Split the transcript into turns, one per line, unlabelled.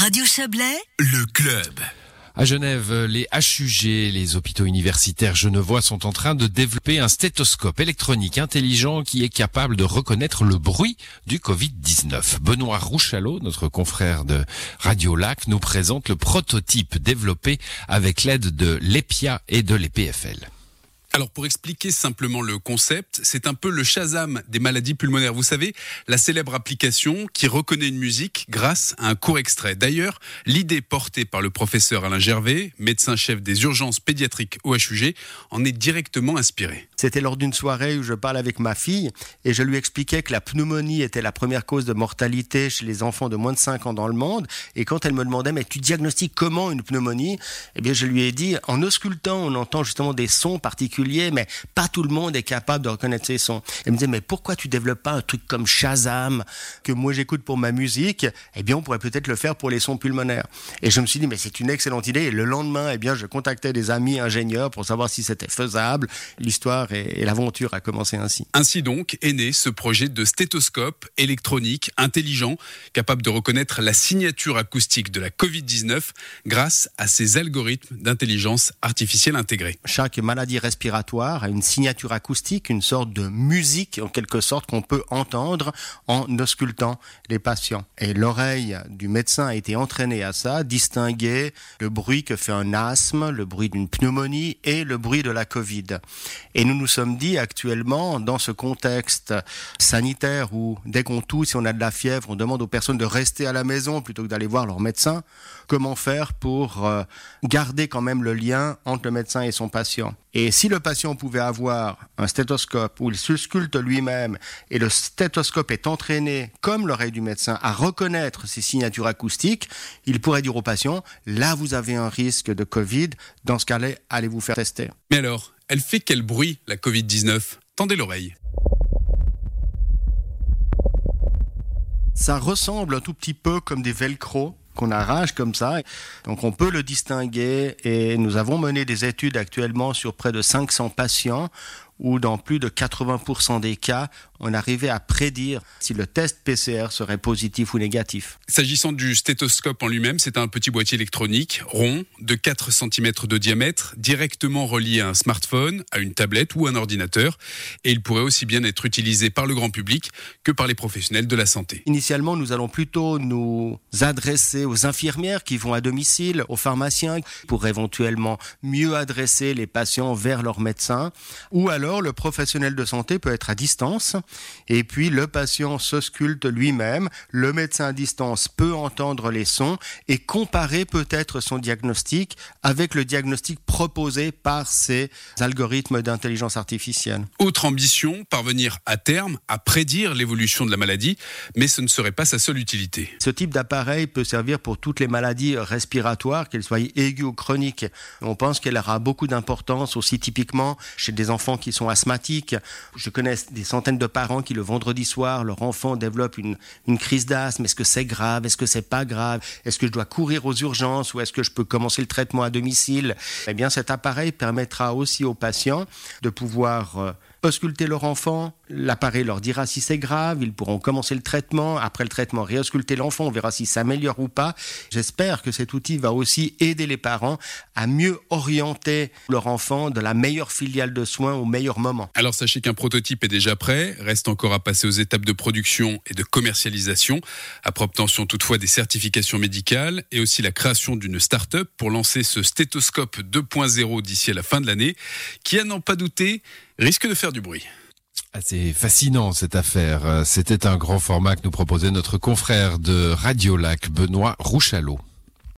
Radio Chablais,
le club.
À Genève, les HUG, les hôpitaux universitaires genevois, sont en train de développer un stéthoscope électronique intelligent qui est capable de reconnaître le bruit du Covid-19. Benoît Rouchalot, notre confrère de Radio Lac, nous présente le prototype développé avec l'aide de l'EPIA et de l'EPFL.
Alors pour expliquer simplement le concept, c'est un peu le Shazam des maladies pulmonaires. Vous savez, la célèbre application qui reconnaît une musique grâce à un court extrait. D'ailleurs, l'idée portée par le professeur Alain Gervais, médecin-chef des urgences pédiatriques au HUG, en est directement inspirée.
C'était lors d'une soirée où je parle avec ma fille et je lui expliquais que la pneumonie était la première cause de mortalité chez les enfants de moins de 5 ans dans le monde. Et quand elle me demandait, mais tu diagnostiques comment une pneumonie? Eh bien, je lui ai dit, en auscultant, on entend justement des sons particuliers mais pas tout le monde est capable de reconnaître ces sons. Elle me disait, mais pourquoi tu développes pas un truc comme Shazam, que moi j'écoute pour ma musique? Eh bien, on pourrait peut-être le faire pour les sons pulmonaires. Et je me suis dit, mais c'est une excellente idée. Et le lendemain, eh bien, je contactais des amis ingénieurs pour savoir si c'était faisable. L'histoire et, l'aventure a commencé ainsi.
Ainsi donc est né ce projet de stéthoscope électronique intelligent, capable de reconnaître la signature acoustique de la Covid-19 grâce à ces algorithmes d'intelligence artificielle intégrés.
Chaque maladie respiratoire à une signature acoustique, une sorte de musique en quelque sorte qu'on peut entendre en auscultant les patients. Et l'oreille du médecin a été entraînée à ça, distinguer le bruit que fait un asthme, le bruit d'une pneumonie et le bruit de la Covid. Et nous nous sommes dit actuellement, dans ce contexte sanitaire où dès qu'on tousse, si on a de la fièvre, on demande aux personnes de rester à la maison plutôt que d'aller voir leur médecin, comment faire pour euh, garder quand même le lien entre le médecin et son patient? Et si le patient pouvait avoir un stéthoscope où il se sculpte lui-même et le stéthoscope est entraîné, comme l'oreille du médecin, à reconnaître ses signatures acoustiques, il pourrait dire au patient, là vous avez un risque de Covid, dans ce cas-là, allez vous faire tester?
Mais alors, elle fait quel bruit, la Covid-19 Tendez l'oreille.
Ça ressemble un tout petit peu comme des velcro qu'on arrache comme ça. Donc on peut le distinguer et nous avons mené des études actuellement sur près de 500 patients où dans plus de 80% des cas, on arrivait à prédire si le test PCR serait positif ou négatif.
S'agissant du stéthoscope en lui-même, c'est un petit boîtier électronique rond de 4 cm de diamètre, directement relié à un smartphone, à une tablette ou un ordinateur, et il pourrait aussi bien être utilisé par le grand public que par les professionnels de la santé.
Initialement, nous allons plutôt nous adresser aux infirmières qui vont à domicile, aux pharmaciens, pour éventuellement mieux adresser les patients vers leur médecin, ou alors alors le professionnel de santé peut être à distance et puis le patient se sculpte lui-même, le médecin à distance peut entendre les sons et comparer peut-être son diagnostic avec le diagnostic proposé par ces algorithmes d'intelligence artificielle.
Autre ambition, parvenir à terme à prédire l'évolution de la maladie, mais ce ne serait pas sa seule utilité.
Ce type d'appareil peut servir pour toutes les maladies respiratoires, qu'elles soient aiguës ou chroniques. On pense qu'elle aura beaucoup d'importance aussi typiquement chez des enfants qui sont sont asthmatiques. Je connais des centaines de parents qui, le vendredi soir, leur enfant développe une, une crise d'asthme. Est-ce que c'est grave? Est-ce que c'est pas grave? Est-ce que je dois courir aux urgences ou est-ce que je peux commencer le traitement à domicile? Eh bien, cet appareil permettra aussi aux patients de pouvoir euh, ausculter leur enfant, l'appareil leur dira si c'est grave, ils pourront commencer le traitement, après le traitement réausculter l'enfant, on verra si ça améliore ou pas. J'espère que cet outil va aussi aider les parents à mieux orienter leur enfant de la meilleure filiale de soins au meilleur moment.
Alors sachez qu'un prototype est déjà prêt, reste encore à passer aux étapes de production et de commercialisation, après obtention toutefois des certifications médicales et aussi la création d'une start-up pour lancer ce stéthoscope 2.0 d'ici à la fin de l'année, qui à n'en pas douter risque de faire du bruit.
C'est fascinant cette affaire. C'était un grand format que nous proposait notre confrère de Radio Lac, Benoît Rouchalot.